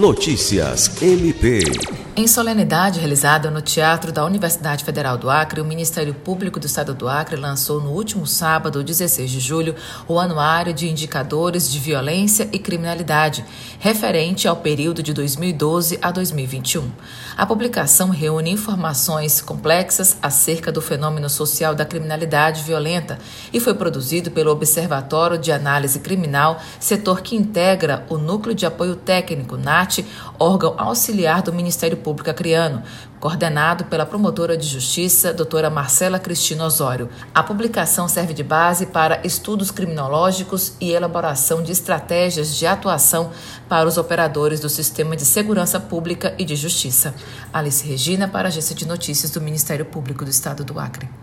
Notícias MP. Em solenidade realizada no Teatro da Universidade Federal do Acre, o Ministério Público do Estado do Acre lançou no último sábado, 16 de julho, o Anuário de Indicadores de Violência e Criminalidade, referente ao período de 2012 a 2021. A publicação reúne informações complexas acerca do fenômeno social da criminalidade violenta e foi produzido pelo Observatório de Análise Criminal, setor que integra o Núcleo de Apoio Técnico, NAT, órgão auxiliar do Ministério Pública Criano, coordenado pela promotora de justiça, doutora Marcela Cristina Osório. A publicação serve de base para estudos criminológicos e elaboração de estratégias de atuação para os operadores do sistema de segurança pública e de justiça. Alice Regina, para a Agência de Notícias do Ministério Público do Estado do Acre.